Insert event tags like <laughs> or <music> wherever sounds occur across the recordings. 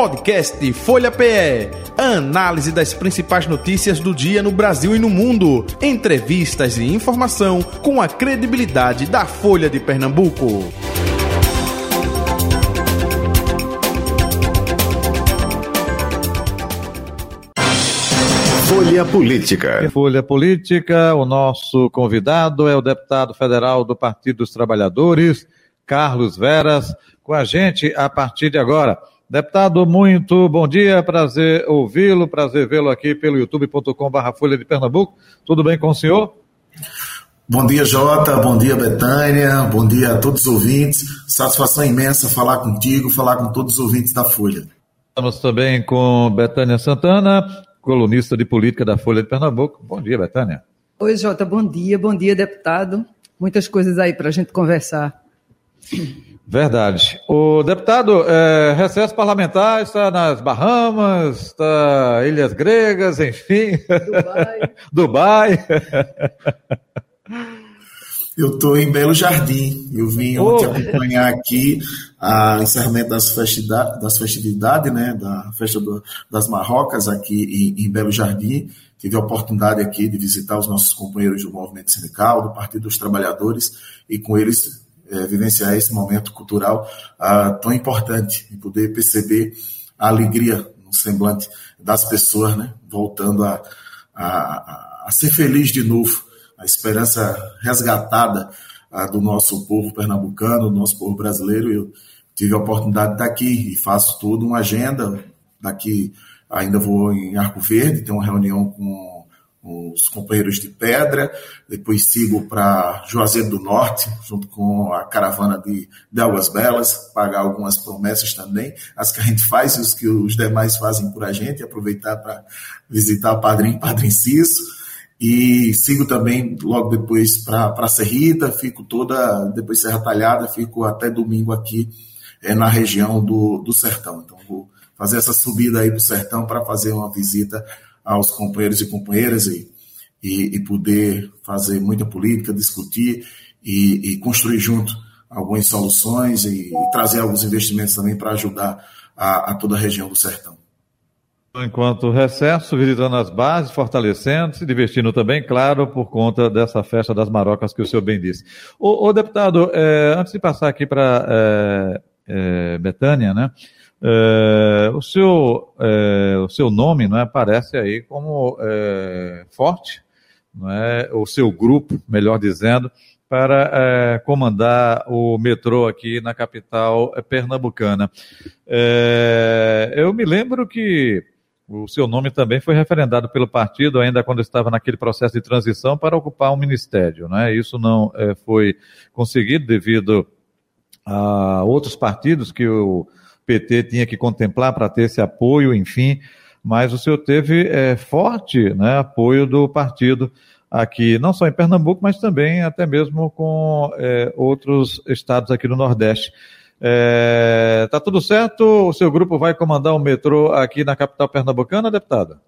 Podcast Folha PE. Análise das principais notícias do dia no Brasil e no mundo. Entrevistas e informação com a credibilidade da Folha de Pernambuco. Folha Política. Folha Política, o nosso convidado é o deputado federal do Partido dos Trabalhadores, Carlos Veras, com a gente a partir de agora. Deputado, muito bom dia, prazer ouvi-lo, prazer vê-lo aqui pelo youtube.com.br Folha de Pernambuco. Tudo bem com o senhor? Bom dia, Jota. Bom dia, Betânia. Bom dia a todos os ouvintes. Satisfação imensa falar contigo, falar com todos os ouvintes da Folha. Estamos também com Betânia Santana, colunista de política da Folha de Pernambuco. Bom dia, Betânia. Oi, Jota, bom dia, bom dia, deputado. Muitas coisas aí para a gente conversar. Verdade. O deputado, é, recesso parlamentar está nas Bahamas, está Ilhas Gregas, enfim. Dubai. <laughs> Dubai. Eu estou em Belo Jardim. Eu vim oh. ontem acompanhar aqui o encerramento das festividades, das festividades né, da festa do, das Marrocas aqui em, em, Belo Jardim. Tive a oportunidade aqui de visitar os nossos companheiros do movimento sindical, do Partido dos Trabalhadores, e com eles é, vivenciar esse momento cultural ah, tão importante e poder perceber a alegria no semblante das pessoas, né, voltando a, a, a ser feliz de novo a esperança resgatada ah, do nosso povo pernambucano, do nosso povo brasileiro. Eu tive a oportunidade de estar aqui e faço toda uma agenda. Daqui ainda vou em Arco Verde, tenho uma reunião com os companheiros de Pedra, depois sigo para Juazeiro do Norte, junto com a caravana de, de Águas Belas, pagar algumas promessas também, as que a gente faz e os que os demais fazem por a gente, aproveitar para visitar padrinho, Padrinho Cisso, e sigo também logo depois para Serrita, fico toda, depois Serra Talhada, fico até domingo aqui é, na região do, do Sertão. Então vou fazer essa subida aí para o Sertão para fazer uma visita aos companheiros e companheiras e, e, e poder fazer muita política, discutir e, e construir junto algumas soluções e, e, trazer alguns investimentos também para ajudar a, a toda a região do Sertão. Enquanto recesso, visitando as bases, fortalecendo, se divertindo também, claro, por conta dessa festa das marocas que o senhor bem disse. O deputado, é, antes de passar aqui para é, é, Betânia, né? É, o, seu, é, o seu nome não é, aparece aí como é, forte, é? o seu grupo, melhor dizendo, para comandar o metrô aqui na capital pernambucana. Eu me lembro que o seu nome também foi referendado pelo partido ainda quando estava naquele processo de transição para ocupar um ministério, né? Isso não foi conseguido devido a outros partidos que o PT tinha que contemplar para ter esse apoio, enfim. Mas o senhor teve é, forte né, apoio do partido aqui, não só em Pernambuco, mas também até mesmo com é, outros estados aqui no Nordeste. É, tá tudo certo? O seu grupo vai comandar o metrô aqui na capital pernambucana, deputada?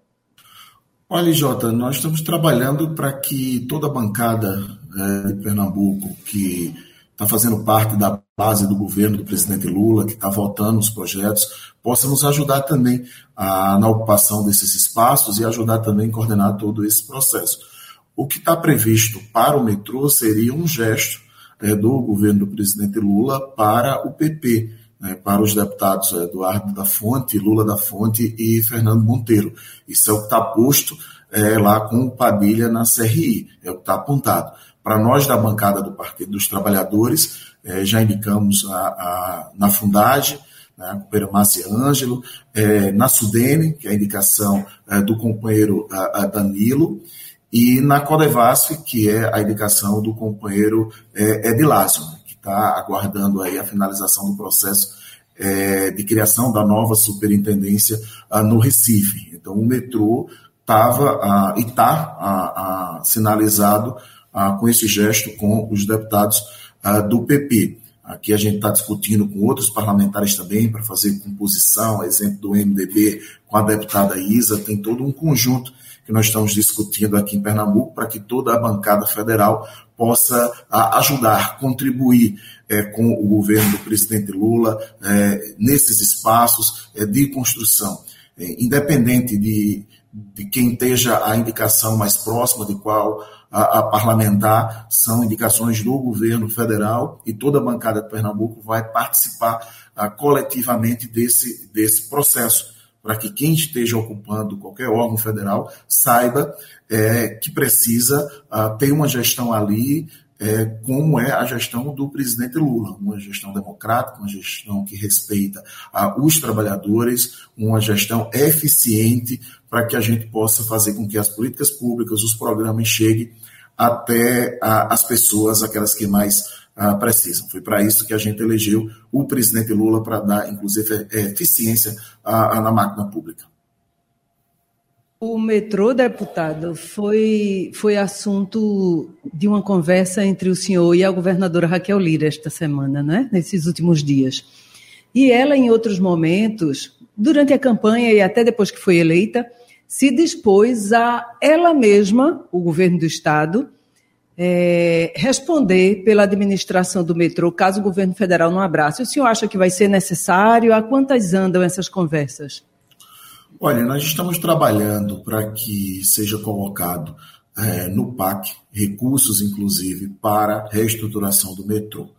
Olha, Jota, nós estamos trabalhando para que toda a bancada é, de Pernambuco, que está fazendo parte da base do governo do presidente Lula, que está votando os projetos, possa nos ajudar também a, na ocupação desses espaços e ajudar também a coordenar todo esse processo. O que está previsto para o metrô seria um gesto é, do governo do presidente Lula para o PP, né, para os deputados Eduardo da Fonte, Lula da Fonte e Fernando Monteiro. Isso é o que está posto é, lá com o Padilha na CRI, é o que está apontado. Para nós da bancada do Partido dos Trabalhadores, é, já indicamos a, a, na Fundagem, né, a companheira Márcia Ângelo, é, na Sudene, que é a indicação é, do companheiro a, Danilo, e na Codevasf, que é a indicação do companheiro é, Edilásio, né, que está aguardando aí a finalização do processo é, de criação da nova superintendência ah, no Recife. Então, o metrô estava ah, e está ah, sinalizado ah, com esse gesto com os deputados ah, do PP. Aqui a gente está discutindo com outros parlamentares também para fazer composição, exemplo do MDB com a deputada Isa, tem todo um conjunto que nós estamos discutindo aqui em Pernambuco para que toda a bancada federal possa ajudar, contribuir é, com o governo do presidente Lula é, nesses espaços é, de construção. É, independente de, de quem esteja a indicação mais próxima de qual a, a, parlamentar, são indicações do governo federal e toda a bancada de Pernambuco vai participar a, coletivamente desse, desse processo, para que quem esteja ocupando qualquer órgão federal saiba é, que precisa a, ter uma gestão ali é, como é a gestão do presidente Lula, uma gestão democrática, uma gestão que respeita a, os trabalhadores, uma gestão eficiente para que a gente possa fazer com que as políticas públicas, os programas cheguem até a, as pessoas, aquelas que mais a, precisam. Foi para isso que a gente elegeu o presidente Lula para dar, inclusive, eficiência na máquina pública. O metrô, deputado, foi, foi assunto de uma conversa entre o senhor e a governadora Raquel Lira esta semana, né? nesses últimos dias. E ela, em outros momentos, durante a campanha e até depois que foi eleita, se dispôs a ela mesma, o governo do Estado, é, responder pela administração do metrô, caso o governo federal não abrace. O senhor acha que vai ser necessário? A quantas andam essas conversas? Olha, nós estamos trabalhando para que seja colocado é, no PAC recursos, inclusive, para reestruturação do metrô.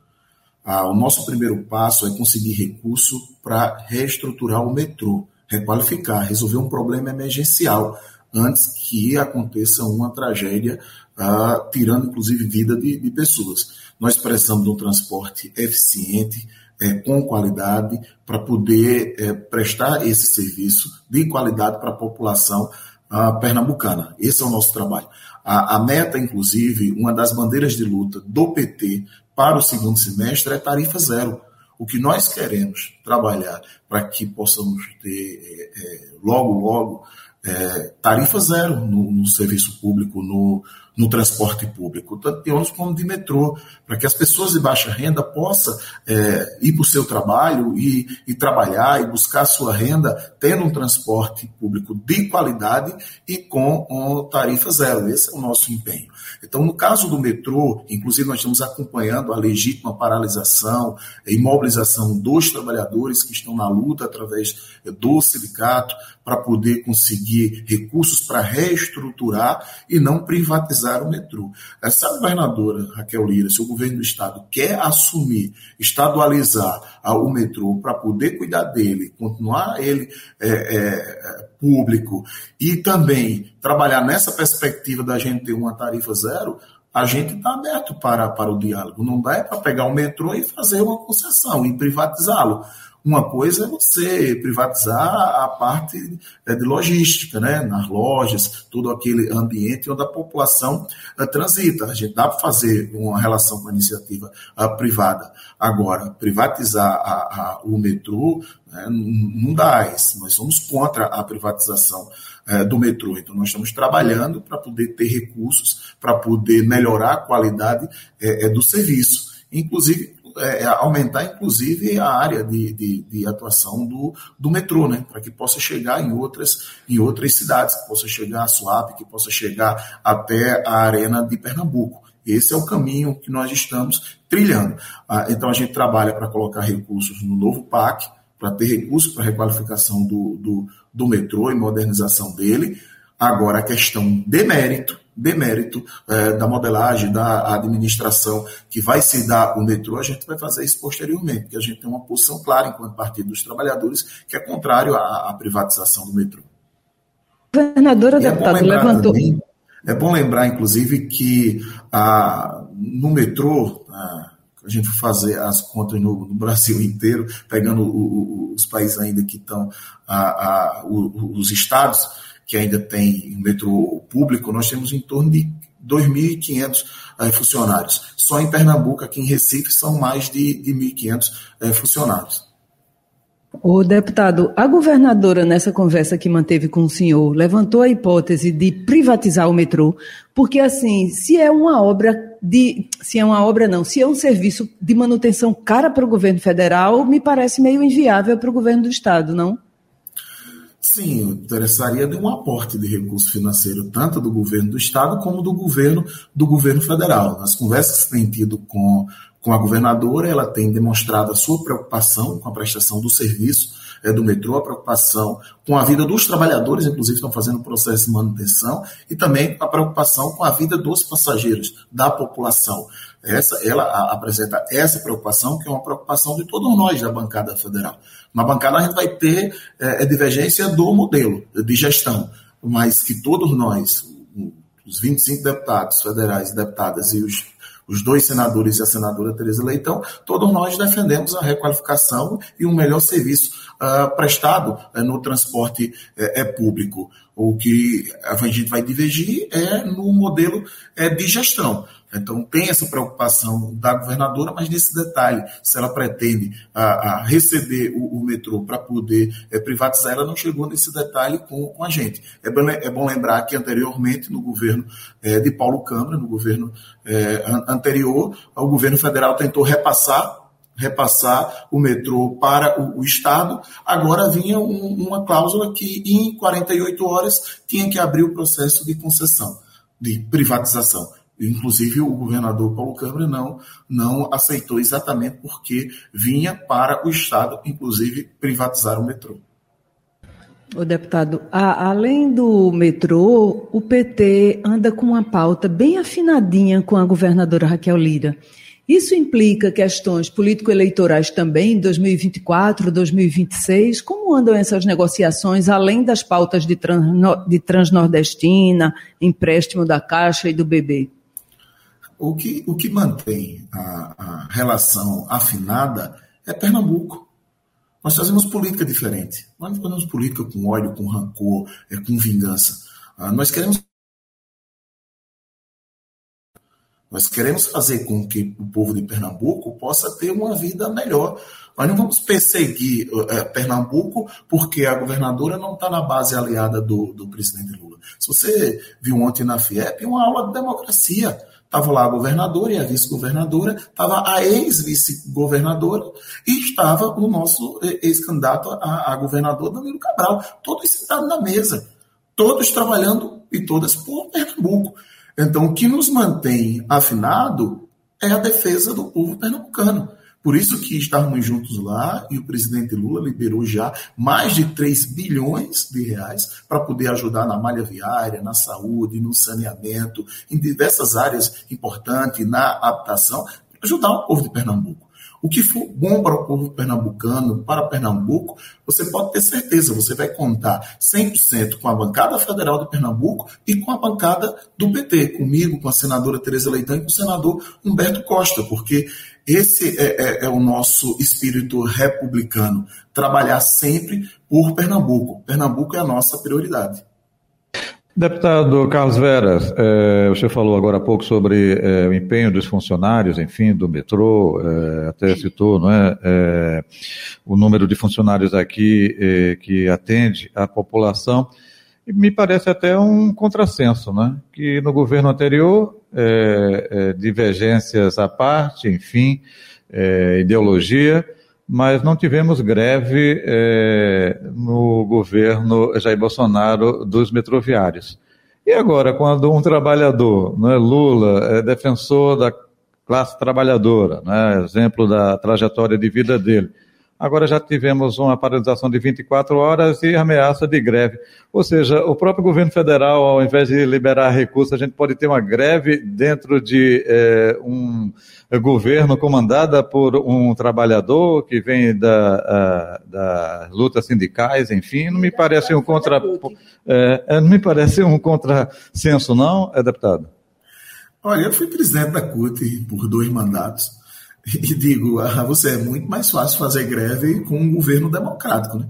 Ah, o nosso primeiro passo é conseguir recurso para reestruturar o metrô, requalificar, resolver um problema emergencial antes que aconteça uma tragédia, ah, tirando inclusive vida de, de pessoas. Nós precisamos de um transporte eficiente, é, com qualidade para poder é, prestar esse serviço de qualidade para a população a, pernambucana. Esse é o nosso trabalho. A, a, meta, inclusive, uma das bandeiras de luta do PT para o segundo semestre é tarifa zero. O que nós queremos trabalhar para que possamos ter é, é logo, logo, é, tarifa zero no, no serviço público, no, no transporte público, tanto de ônibus como de metrô, para que as pessoas de baixa renda possam é, ir para o seu trabalho e, e, trabalhar e buscar sua renda tendo um transporte público de qualidade e com um, tarifa zero. Esse é o nosso empenho. Então, no caso do metrô, inclusive nós estamos acompanhando a legítima paralisação e imobilização dos trabalhadores que estão na luta através do sindicato para poder conseguir recursos para reestruturar e não privatizar o metrô. Essa governadora, Raquel Lira, se o governo do estado quer assumir, estadualizar o metrô para poder cuidar dele, continuar ele é, é, público e também trabalhar nessa perspectiva da gente ter uma tarifa zero, a gente está aberto para, para o diálogo. Não dá é para pegar o metrô e fazer uma concessão e privatizá-lo. Uma coisa é você privatizar a parte é, de logística, né? nas lojas, todo aquele ambiente onde a população é, transita. A gente dá para fazer uma relação com a iniciativa a, privada. Agora, privatizar a, a, o metrô né? não dá. Nós somos contra a privatização é, do metrô. Então, nós estamos trabalhando para poder ter recursos, para poder melhorar a qualidade é, é do serviço. Inclusive, é, é, aumentar, inclusive, a área de, de, de atuação do, do metrô, né? para que possa chegar em outras, em outras cidades, que possa chegar a Suape, que possa chegar até a Arena de Pernambuco. Esse é o caminho que nós estamos trilhando. Ah, então, a gente trabalha para colocar recursos no novo PAC, para ter recursos para requalificação do, do, do metrô e modernização dele. Agora, a questão de mérito, demérito é, da modelagem, da administração que vai se dar o metrô, a gente vai fazer isso posteriormente, porque a gente tem uma posição clara enquanto Partido dos Trabalhadores que é contrário à, à privatização do metrô. Governadora, é deputado, levantou. Também, é bom lembrar, inclusive, que ah, no metrô, ah, a gente fazer as contas no, no Brasil inteiro, pegando o, o, os países ainda que estão, ah, ah, os estados, que ainda tem metrô público, nós temos em torno de 2.500 é, eh, funcionários. Só em Pernambuco, aqui em Recife, são mais de, de 1.500 é, funcionários. O deputado, a governadora, nessa conversa que manteve com o senhor, levantou a hipótese de privatizar o metrô, porque, assim, se é uma obra de. Se é uma obra, não, se é um serviço de manutenção cara para o governo federal, me parece meio inviável para o governo do Estado, não? Sim, interessaria de um aporte de recurso financeiro, tanto do governo do Estado como do governo do governo federal. Nas conversas que tem tido com, com a governadora, ela tem demonstrado a sua preocupação com a prestação do serviço é, do metrô, a preocupação com a vida dos trabalhadores, inclusive estão fazendo processo de manutenção, e também a preocupação com a vida dos passageiros, da população. Essa, ela apresenta essa preocupação, que é uma preocupação de todos nós da bancada federal. Na bancada a gente vai ter é, é divergência do modelo de gestão, mas que todos nós, os 25 deputados federais e deputadas e os os dois senadores e a senadora Tereza Leitão, todos nós defendemos a requalificação e um melhor serviço uh, prestado uh, no transporte uh, público. O que a gente vai divergir é no modelo de gestão. Então, tem essa preocupação da governadora, mas nesse detalhe, se ela pretende a, a receber o, o metrô para poder é, privatizar, ela não chegou nesse detalhe com, com a gente. É bom, é bom, lembrar que anteriormente, no governo é, de Paulo Câmara, no governo é, anterior, o governo federal tentou repassar repassar o metrô para o, o Estado, agora vinha um, uma cláusula que em 48 horas tinha que abrir o processo de concessão, de privatização. Inclusive, o governador Paulo Câmara não, não aceitou exatamente porque vinha para o Estado, inclusive, privatizar o metrô. O deputado, a, além do metrô, o PT anda com uma pauta bem afinadinha com a governadora Raquel Lira. Isso implica questões político-eleitorais também em 2024, 2026? Como andam essas negociações, além das pautas de, trans, de transnordestina, empréstimo da Caixa e do BB? O que, o que mantém a, a relação afinada é Pernambuco. Nós fazemos política diferente. Nós não fazemos política com ódio, com rancor, é, com vingança. Ah, nós queremos Nós queremos fazer com que o povo de Pernambuco possa ter uma vida melhor. Nós não vamos perseguir é, Pernambuco porque a governadora não está na base aliada do, do presidente Lula. Se você viu ontem na FIEP, uma aula de democracia. Estava lá a governadora e a vice-governadora, estava a ex-vice-governadora e estava o nosso ex-candidato a, a, governador Danilo Cabral, todos sentados na mesa, todos trabalhando e todas por Pernambuco. Então, o que nos mantém afinado é a defesa do povo pernambucano. Por isso que estávamos juntos lá e o presidente Lula liberou já mais de 3 bilhões de reais para poder ajudar na malha viária, na saúde, no saneamento, em diversas áreas importantes, na habitação, ajudar o povo de Pernambuco. O que for bom para o povo pernambucano, para Pernambuco, você pode ter certeza, você vai contar 100% com a bancada federal de Pernambuco e com a bancada do PT, comigo, com a senadora Tereza Leitão e com o senador Humberto Costa, porque esse é, é, é, o nosso espírito republicano, trabalhar sempre por Pernambuco. Pernambuco é a nossa prioridade. Deputado Carlos Veras, é, você falou agora há pouco sobre é, o empenho dos funcionários, enfim, do metrô, é, até citou não é, o número de funcionários aqui que atende a população, e me parece até um contrassenso, né? que no governo anterior, é, divergências à parte, enfim, ideologia, mas não tivemos greve é, no governo Jair Bolsonaro dos metroviários. E agora, quando um trabalhador, né, Lula, é defensor da classe trabalhadora, né, exemplo da trajetória de vida dele, Agora já tivemos uma paralisação de 24 horas e ameaça de greve. Ou seja, o próprio governo federal, ao invés de liberar recursos, a gente pode ter uma greve dentro de é, um governo comandada por um trabalhador que vem da, a, da lutas sindicais, enfim, não me parece um contra, é, não me parece um contrassenso, não, é deputado? Olha, eu fui presidente da CUT por dois mandatos <laughs> e digo, a ah, você é muito mais fácil fazer greve com um governo democrático, né?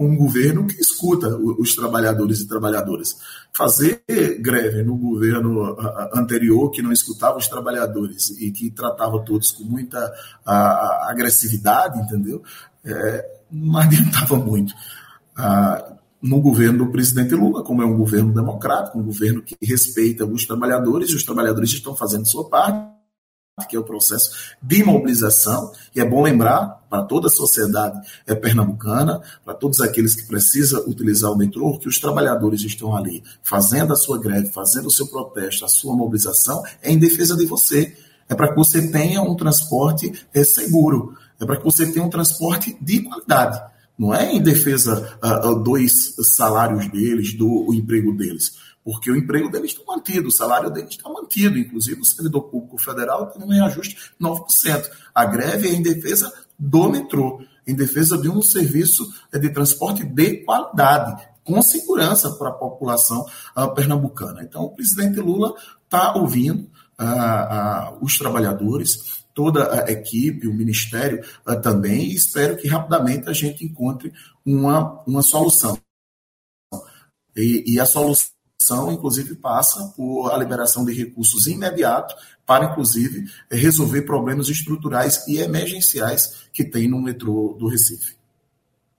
com um governo que escuta os trabalhadores e trabalhadoras. Fazer greve no governo anterior, que não escutava os trabalhadores e que tratava todos com muita agressividade, entendeu? É, não <laughs> adiantava muito. Ah, no governo do presidente Lula, como é um governo democrático, um governo que respeita os trabalhadores, e os trabalhadores estão fazendo sua parte, que é o processo de mobilização, e é bom lembrar para toda a sociedade é pernambucana, para todos aqueles que precisam utilizar o metrô, que os trabalhadores estão ali fazendo a sua greve, fazendo o seu protesto, a sua mobilização, é em defesa de você. É para que você tenha um transporte é, seguro, é para que você tenha um transporte de qualidade. Não é em defesa uh, dos salários deles, do emprego deles porque o emprego deles está mantido, o salário deles está mantido, inclusive o servidor público federal tem um reajuste 9%. A greve é em defesa do metrô, em defesa de um serviço de transporte de qualidade, com segurança para a população uh, pernambucana. Então, o presidente Lula está ouvindo uh, uh, os trabalhadores, toda a equipe, o ministério também, e espero que rapidamente a gente encontre uma, uma solução. E, e a solução inclusive, passa por a liberação de recursos imediatos para, inclusive, resolver problemas estruturais e emergenciais que tem no metrô do Recife.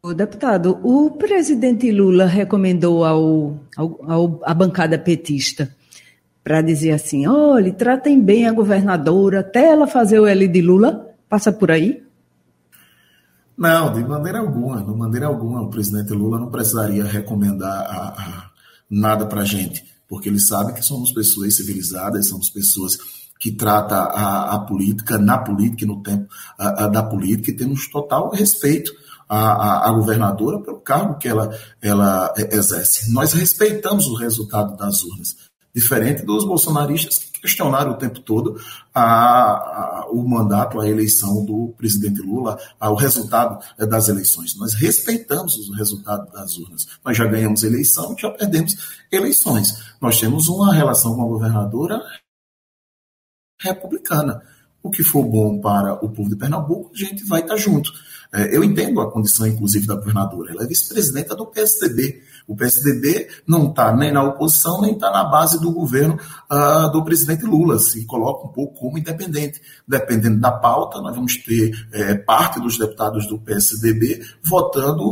O deputado, o presidente Lula recomendou ao, ao, ao a bancada petista para dizer assim: olha, tratem bem a governadora até ela fazer o L de Lula. Passa por aí? Não, de maneira alguma, de maneira alguma. O presidente Lula não precisaria recomendar a, a nada para a gente, porque ele sabe que somos pessoas civilizadas, somos pessoas que trata a, a política na política e no tempo a, a, da política e temos total respeito à, à, governadora pelo cargo que ela, ela exerce. Nós respeitamos o resultado das urnas, diferente dos bolsonaristas que questionaram o tempo todo a, a, o mandato, a eleição do presidente Lula, o resultado eh, das eleições. Nós respeitamos o resultado das urnas. Nós já ganhamos eleição, já perdemos eleições. Nós temos uma relação com a governadora republicana. O que for bom para o povo de Pernambuco, a gente vai estar junto. É, eu entendo a condição, inclusive, da governadora. Ela é vice-presidenta do PSDB. O PSDB não está nem na oposição, nem está na base do governo uh, do presidente Lula. Se coloca um pouco como independente. Dependendo da pauta, nós vamos ter é, parte dos deputados do PSDB votando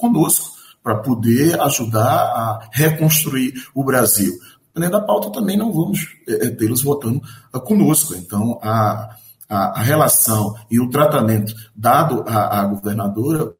conosco para poder ajudar a reconstruir o Brasil. Dependendo da pauta, também não vamos é, é tê-los votando uh, conosco. Então, a a, a relação e o tratamento dado à governadora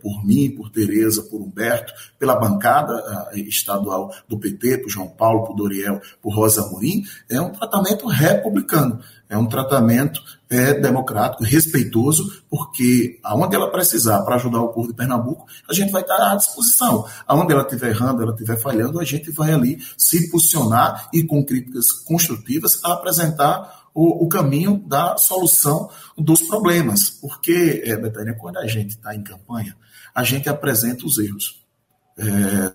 por mim, por Tereza, por Humberto, pela bancada estadual do PT, por João Paulo, por Doriel, por Rosa Morim, é um tratamento republicano, é um tratamento é, democrático, respeitoso, porque aonde ela precisar para ajudar o povo de Pernambuco, a gente vai estar à disposição. Aonde ela estiver errando, ela estiver falhando, a gente vai ali se posicionar e com críticas construtivas apresentar o, o caminho da solução dos problemas. Porque, é, Betânia, quando a gente está em campanha, a gente apresenta os erros. É,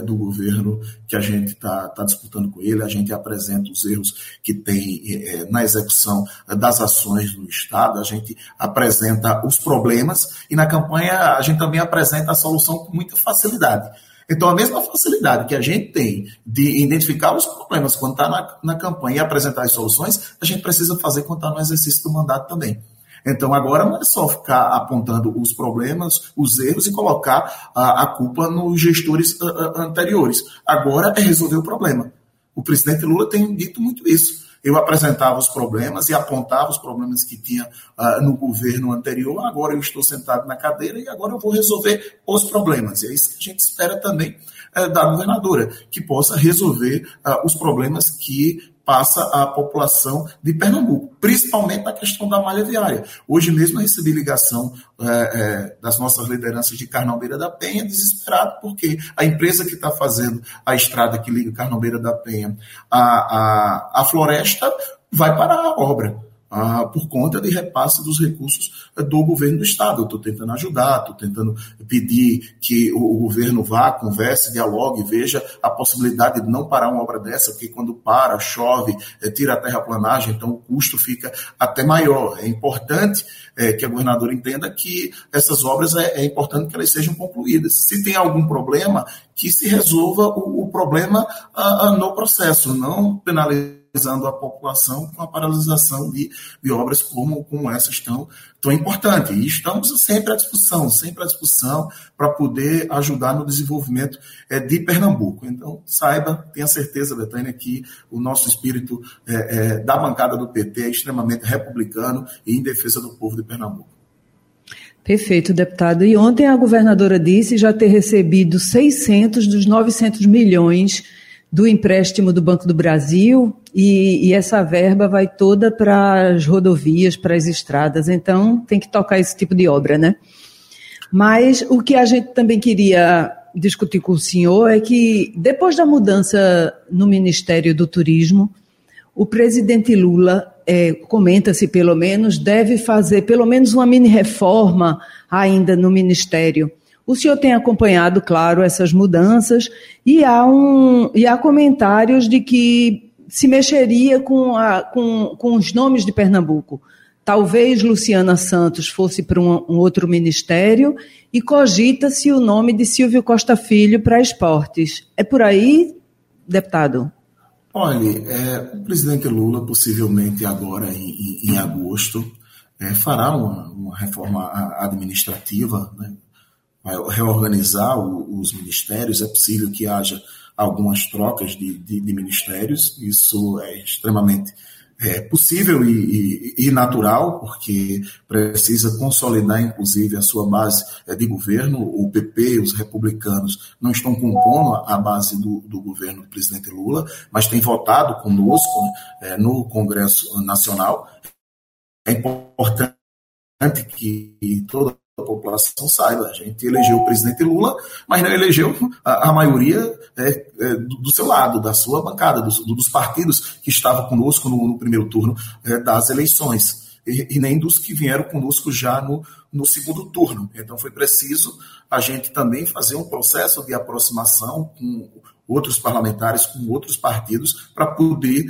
do governo que a gente está tá disputando com ele, a gente apresenta os erros que tem é, na execução das ações do Estado, a gente apresenta os problemas e na campanha a gente também apresenta a solução com muita facilidade. Então, a mesma facilidade que a gente tem de identificar os problemas quando está na, na campanha e apresentar as soluções, a gente precisa fazer quando está no exercício do mandato também. Então, agora não é só ficar apontando os problemas, os erros e colocar a, a culpa nos gestores a, a, anteriores. Agora é resolver o problema. O presidente Lula tem dito muito isso eu apresentava os problemas e apontava os problemas que tinha uh, no governo anterior. Agora eu estou sentado na cadeira e agora eu vou resolver os problemas. E é isso que a gente espera também uh, da governadora, que possa resolver uh, os problemas que passa a população de Pernambuco, principalmente na questão da malha viária. Hoje mesmo eu recebi ligação é, é, das nossas lideranças de Carnalbeira da Penha, desesperado, porque a empresa que está fazendo a estrada que liga Carnalbeira da Penha à, à, à floresta vai parar a obra ah, por conta de repasse dos recursos eh, do governo do Estado. Eu estou tentando ajudar, estou tentando pedir que o, governo vá, converse, dialogue, veja a possibilidade de não parar uma obra dessa, porque quando para, chove, é, tira a terraplanagem, então o custo fica até maior. É importante é, que a governadora entenda que essas obras é, é, importante que elas sejam concluídas. Se tem algum problema, que se resolva o, o problema ah, ah, no processo, não penalizar aterrorizando a população com a paralisação de, de obras como, como essas tão, tão importantes. E estamos sempre à disposição, sempre à disposição para poder ajudar no desenvolvimento é, de Pernambuco. Então, saiba, tenha certeza, Betânia, que o nosso espírito é, é, da bancada do PT é extremamente republicano e em defesa do povo de Pernambuco. Perfeito, deputado. E ontem a governadora disse já ter recebido 600 dos 900 milhões do empréstimo do Banco do Brasil e, e essa verba vai toda para as rodovias, para as estradas. Então tem que tocar esse tipo de obra, né? Mas o que a gente também queria discutir com o senhor é que depois da mudança no Ministério do Turismo, o presidente Lula, é, comenta-se pelo menos, deve fazer pelo menos uma mini reforma ainda no Ministério. O senhor tem acompanhado, claro, essas mudanças e há, um, e há comentários de que se mexeria com, a, com, com os nomes de Pernambuco. Talvez Luciana Santos fosse para um, um outro ministério e cogita-se o nome de Silvio Costa Filho para esportes. É por aí, deputado? Olha, é, o presidente Lula, possivelmente agora em, em, agosto, é, fará uma, uma, reforma administrativa, né, reorganizar o, os ministérios, é possível que haja algumas trocas de, de, de ministérios, isso é extremamente é, possível e, e, e, natural, porque precisa consolidar, inclusive, a sua base é, de governo. O PP, os republicanos, não estão compondo a base do, do governo do presidente Lula, mas têm votado conosco é, no Congresso Nacional. É importante que toda a população saiba. A gente elegeu o presidente Lula, mas não elegeu a, a maioria é, é, do, seu lado, da sua bancada, dos, dos partidos que estavam conosco no, no primeiro turno é, das eleições. E, e, nem dos que vieram conosco já no, no segundo turno. Então foi preciso a gente também fazer um processo de aproximação com outros parlamentares, com outros partidos, para poder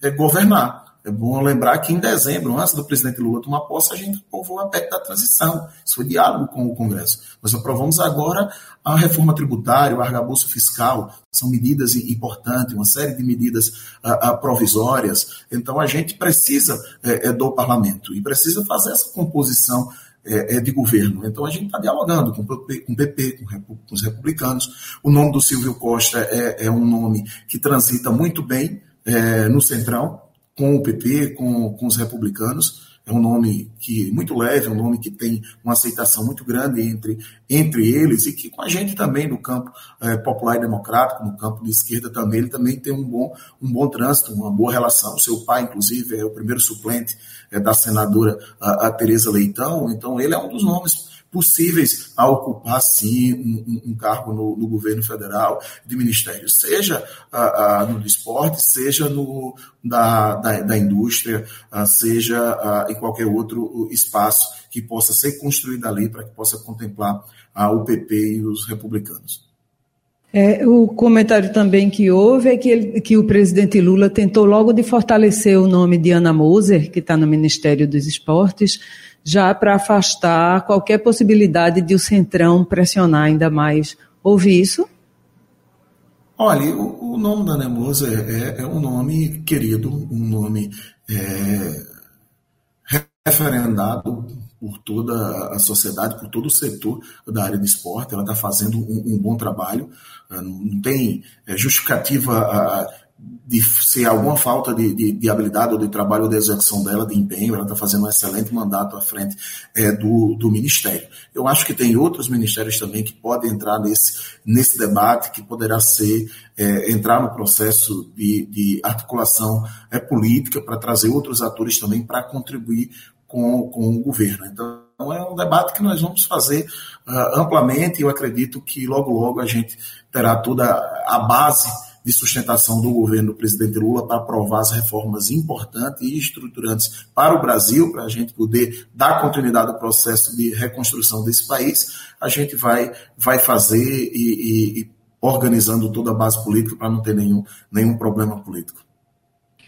é, governar. É bom lembrar que em dezembro, antes do presidente Lula tomar posse, a gente aprovou a PEC da transição. Isso foi diálogo com o Congresso. Nós aprovamos agora a reforma tributária, o arcabouço fiscal, são medidas importantes, uma série de medidas uh, provisórias. Então, a gente precisa uh, do parlamento e precisa fazer essa composição é, de governo. Então a gente está dialogando com o PP, com, os republicanos. O nome do Silvio Costa é, é um nome que transita muito bem é, no Centrão, com o PP, com, com os republicanos. É um nome que muito leve, é um nome que tem uma aceitação muito grande entre, entre eles e que com a gente também no campo é, popular e democrático, no campo de esquerda também, ele também tem um bom, um bom trânsito, uma boa relação. Seu pai, inclusive, é o primeiro suplente é, da senadora a, a Tereza Leitão, então ele é um dos nomes possíveis a ocupar, sim, um, um cargo no, no, governo federal de ministério, seja uh, uh, no esporte, seja no, da, da, da indústria, uh, seja em qualquer outro espaço que possa ser construído ali para que possa contemplar o PP e os republicanos. É, o comentário também que houve é que, ele, que o presidente Lula tentou logo de fortalecer o nome de Ana Moser, que está no Ministério dos Esportes, já para afastar qualquer possibilidade de o Centrão pressionar ainda mais. Houve isso? Olha, o, o nome da Nemosa é, é, é, um nome querido, um nome é, referendado por toda a sociedade, por todo o setor da área de esporte. Ela está fazendo um, um, bom trabalho, não tem é, justificativa de ser alguma falta de, de, de, habilidade ou de trabalho ou de execução dela, de empenho, ela está fazendo um excelente mandato à frente é, do, do Ministério. Eu acho que tem outros ministérios também que podem entrar nesse, nesse debate, que poderá ser, é, entrar no processo de, de articulação é, política para trazer outros atores também para contribuir com, com o governo. Então, é um debate que nós vamos fazer uh, amplamente e eu acredito que logo, logo a gente terá toda a base de sustentação do governo do presidente Lula para aprovar as reformas importantes e estruturantes para o Brasil, para a gente poder dar continuidade ao processo de reconstrução desse país, a gente vai, vai fazer e, e, e organizando toda a base política para não ter nenhum, nenhum problema político.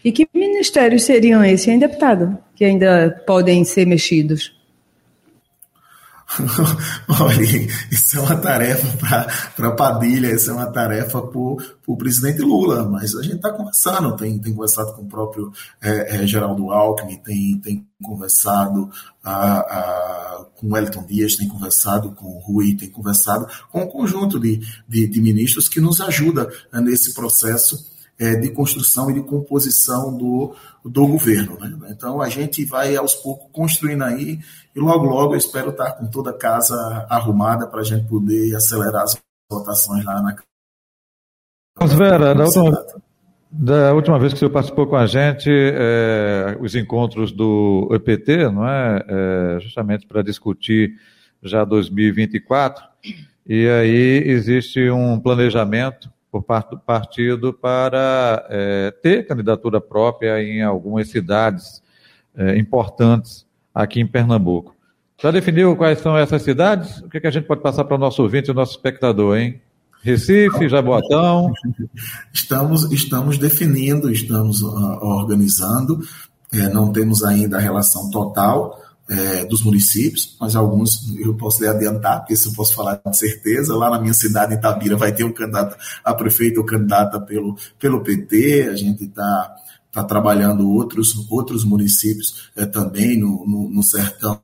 E que ministérios seriam esses, hein, deputado? Que ainda podem ser mexidos? <laughs> Olha, isso é uma tarefa para Padilha, isso é uma tarefa para o presidente Lula, mas a gente está conversando, tem, tem conversado com o próprio é, é, Geraldo Alckmin, tem, tem conversado a, a, com Elton Dias, tem conversado com o Rui, tem conversado com um conjunto de, de, de ministros que nos ajuda é, nesse processo de construção e de composição do, do governo. Né? Então a gente vai aos poucos construindo aí e logo logo eu espero estar com toda a casa arrumada para a gente poder acelerar as votações lá na Vera, da última, da última vez que o senhor participou com a gente, é, os encontros do EPT, não é? é justamente para discutir já 2024, e aí existe um planejamento por parte do partido para é, ter candidatura própria em algumas cidades é, importantes aqui em Pernambuco. Já definiu quais são essas cidades? O que, é que a gente pode passar para o nosso ouvinte e o nosso espectador, hein? Recife, Jaboatão? Estamos, estamos definindo, estamos uh, organizando, é, não temos ainda a relação total, é, dos municípios, mas alguns eu posso lhe adiantar, porque isso eu posso falar com certeza. Lá na minha cidade, Itabira, vai ter um candidato a prefeito ou candidata pelo, pelo PT, a gente está tá trabalhando outros, outros municípios é, também no, no, no sertão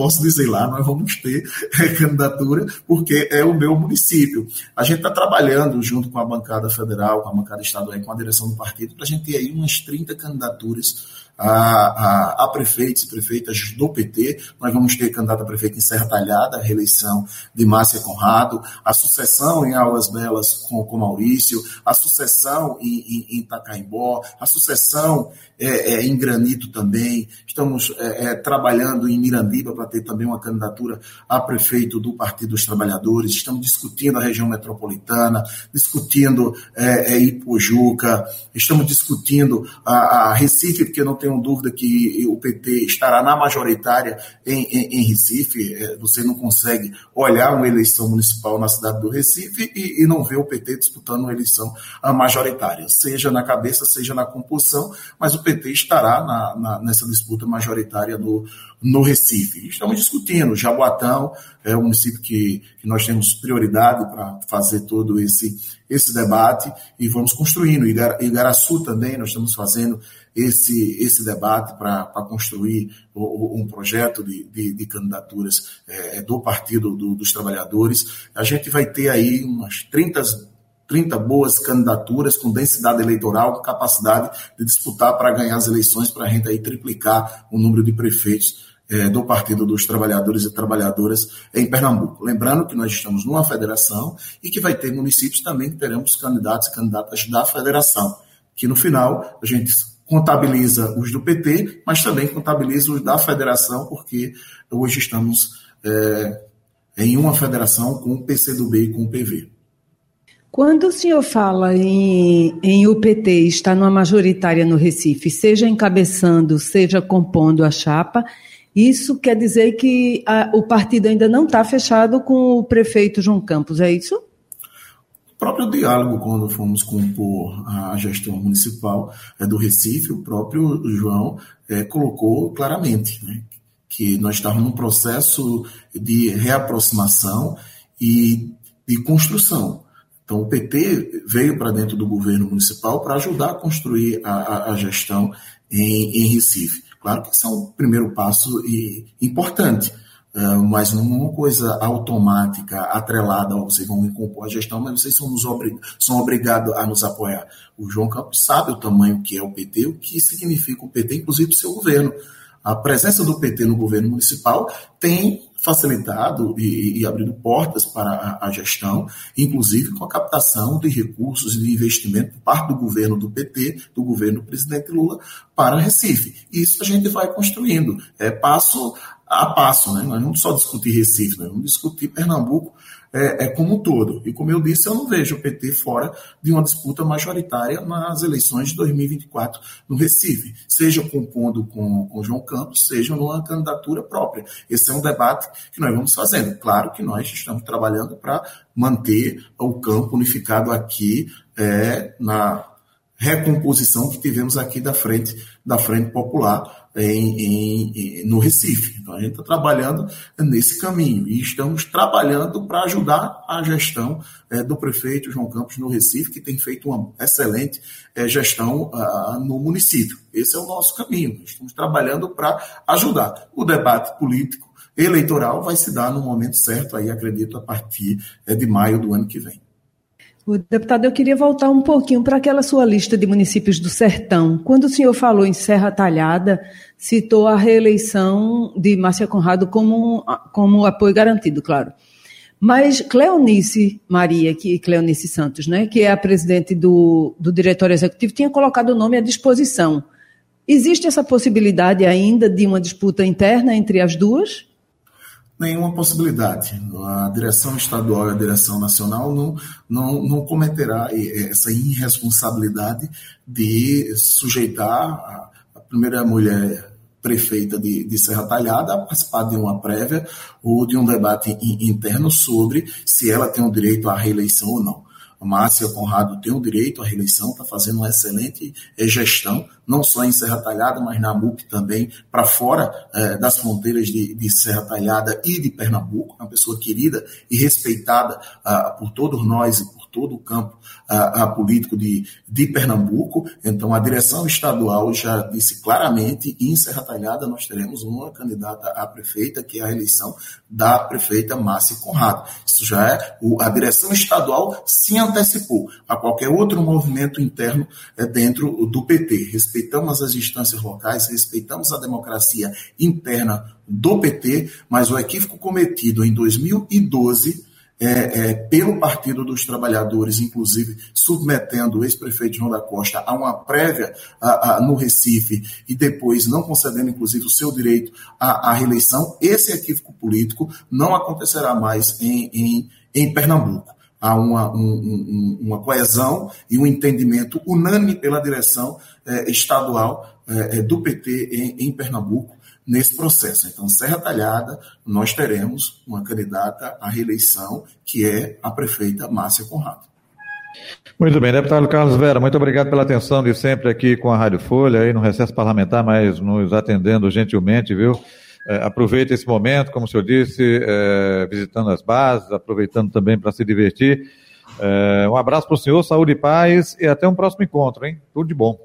posso dizer lá, nós vamos ter é, candidatura, porque é o meu município. A gente está trabalhando junto com a bancada federal, com a bancada estadual e com a direção do partido, para a gente ter aí umas 30 candidaturas a, a, a, prefeitos e prefeitas do PT. Nós vamos ter candidato a prefeito em Serra Talhada, a reeleição de Márcia Conrado, a sucessão em Águas Belas com, com Maurício, a sucessão em, em, em Itacaimbó, a sucessão é, é, em Granito também. Estamos é, é trabalhando em Mirandiba para ter também uma candidatura a prefeito do Partido dos Trabalhadores. Estamos discutindo a região metropolitana, discutindo é, é, Ipojuca, estamos discutindo a, a Recife, porque não tem tenho dúvida que o PT estará na majoritária em, em, em Recife. É, você não consegue olhar uma eleição municipal na cidade do Recife e, e não ver o PT disputando uma eleição majoritária, seja na cabeça, seja na composição, mas o PT estará na, na, nessa disputa majoritária do, no Recife. Estamos discutindo. Jaboatão é um município que, que nós temos prioridade para fazer todo esse, esse debate e vamos construindo. Igaraçu também, nós estamos fazendo esse, esse debate para construir um projeto de, de, de candidaturas é, do Partido do, dos Trabalhadores. A gente vai ter aí umas 30 30 boas candidaturas com densidade eleitoral, com capacidade de disputar para ganhar as eleições, para a gente aí triplicar o número de prefeitos é, do Partido dos Trabalhadores e Trabalhadoras em Pernambuco. Lembrando que nós estamos numa federação e que vai ter municípios também que teremos candidatos e candidatas da federação, que no final a gente contabiliza os do PT, mas também contabiliza os da federação, porque hoje estamos é, em uma federação com o PCdoB e com o PV. Quando o senhor fala em, em o PT estar numa majoritária no Recife, seja encabeçando, seja compondo a chapa, isso quer dizer que a, o partido ainda não está fechado com o prefeito João Campos, é isso? O próprio diálogo, quando fomos compor a gestão municipal é, do Recife, o próprio João é, colocou claramente né, que nós estávamos num processo de reaproximação e de construção. Então, o PT veio para dentro do governo municipal para ajudar a construir a, a, a gestão em, em Recife. Claro que isso é um primeiro passo e importante, é, mas não é uma coisa automática, atrelada, vocês vão compor a gestão, mas vocês são, obrig são obrigados a nos apoiar. O João Campos sabe o tamanho que é o PT, o que significa o PT, inclusive o seu governo. A presença do PT no governo municipal tem facilitado e, e abrindo portas para a, a, gestão, inclusive com a captação de recursos e de investimento por parte do governo do PT, do governo do presidente Lula, para Recife. E isso a gente vai construindo, é passo a passo, né? Nós não só discutir Recife, nós vamos discutir Pernambuco é, é, como um todo. E como eu disse, eu não vejo o PT fora de uma disputa majoritária nas eleições de 2024 no Recife, seja compondo com, com João Campos, seja numa candidatura própria. Esse é um debate que nós vamos fazendo. Claro que nós estamos trabalhando para manter o campo unificado aqui é, na recomposição que tivemos aqui da frente da Frente Popular em, em, no Recife. Então, a gente está trabalhando nesse caminho e estamos trabalhando para ajudar a gestão é, do prefeito João Campos no Recife, que tem feito uma excelente é, gestão no município. Esse é o nosso caminho. Estamos trabalhando para ajudar. O debate político eleitoral vai se dar no momento certo, aí acredito, a partir é, de maio do ano que vem. O deputado, eu queria voltar um pouquinho para aquela sua lista de municípios do Sertão. Quando o senhor falou em Serra Talhada, citou a reeleição de Márcia Conrado como, como apoio garantido, claro. Mas Cleonice Maria, que Cleonice Santos, né, que é a presidente do, do diretório executivo, tinha colocado o nome à disposição. Existe essa possibilidade ainda de uma disputa interna entre as duas? Nenhuma possibilidade. A direção estadual e a direção nacional não, não, não cometerá essa irresponsabilidade de sujeitar a, primeira mulher prefeita de, de, Serra Talhada a participar de uma prévia ou de um debate interno sobre se ela tem o direito à reeleição ou não. A Márcia Conrado tem o direito à reeleição, está fazendo uma excelente eh, gestão, não só em Serra Talhada, mas na MUP também, para fora eh, das fronteiras de, de, Serra Talhada e de Pernambuco, uma pessoa querida e respeitada ah, por todos nós e por todo o campo a, a político de, de Pernambuco. Então, a direção estadual já disse claramente, em Serra Talhada nós teremos uma candidata a prefeita, que é a eleição da prefeita Márcia Conrado. Isso já é, o, a direção estadual se antecipou a qualquer outro movimento interno é, dentro do PT. Respeitamos as instâncias locais, respeitamos a democracia interna do PT, mas o equívoco cometido em 2012 é, é, pelo Partido dos Trabalhadores, inclusive submetendo o ex-prefeito João da Costa a uma prévia a, a, no Recife e depois não concedendo, inclusive, o seu direito à, à reeleição, esse equívoco político não acontecerá mais em, em, em Pernambuco há uma, um, um, uma coesão e um entendimento unânime pela direção eh, estadual eh, do PT em, em, Pernambuco nesse processo. Então, Serra Talhada, nós teremos uma candidata à reeleição, que é a prefeita Márcia Conrado. Muito bem, deputado Carlos Vera, muito obrigado pela atenção de sempre aqui com a Rádio Folha, aí no recesso parlamentar, mas nos atendendo gentilmente, viu? É, aproveita esse momento, como o senhor disse, é, visitando as bases, aproveitando também para se divertir. É, um abraço para o senhor, saúde e paz, e até um próximo encontro, hein? Tudo de bom.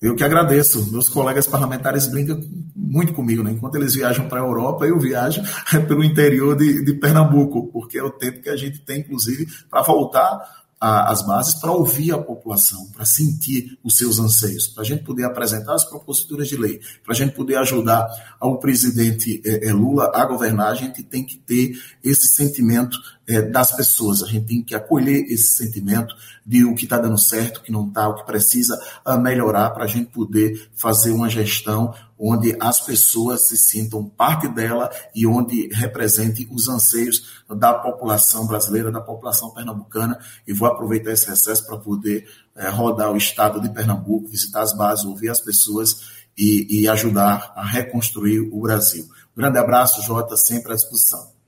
Eu que agradeço. Meus colegas parlamentares brincam muito comigo, né? Enquanto eles viajam para a Europa, eu viajo <laughs> pelo interior de, de, Pernambuco, porque é o tempo que a gente tem, inclusive, para voltar às bases, para ouvir a população, para sentir os seus anseios, para a gente poder apresentar as proposituras de lei, para a gente poder ajudar ao presidente é, é, Lula a governar, a gente tem que ter esse sentimento é, das pessoas. A gente tem que acolher esse sentimento de o que está dando certo, o que não está, o que precisa ah, melhorar para a gente poder fazer uma gestão onde as pessoas se sintam parte dela e onde represente os anseios da população brasileira, da população pernambucana. E vou aproveitar esse recesso para poder é, rodar o estado de Pernambuco, visitar as bases, ouvir as pessoas e, e ajudar a reconstruir o Brasil. Grande abraço, Jota, sempre à disposição.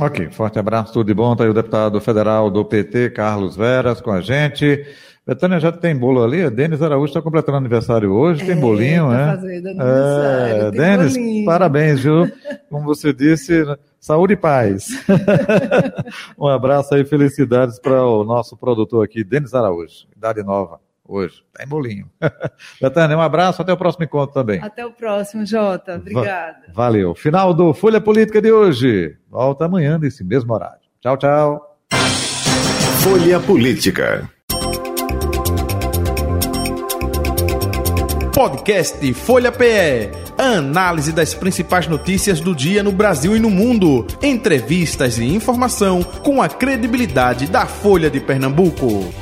Ok, forte abraço, tudo de bom. Está aí o deputado federal do PT, Carlos Veras, com a gente. Betânia já tem bolo ali. A Denis Araújo está completando aniversário hoje, tem é, bolinho, tá né? Fazendo aniversário, é, Denis, bolinho. parabéns, viu? <laughs> Como você disse, saúde e paz. <laughs> um abraço aí, felicidades para o nosso produtor aqui, Denis Araújo, idade nova hoje. Tá em bolinho. <laughs> Betânia, um abraço, até o próximo encontro também. Até o próximo, Jota. Obrigada. Va valeu. Final do Folha Política de hoje. Volta amanhã nesse mesmo horário. Tchau, tchau. Folha Política. Podcast Folha PE. Análise das principais notícias do dia no Brasil e no mundo. Entrevistas e informação com a credibilidade da Folha de Pernambuco.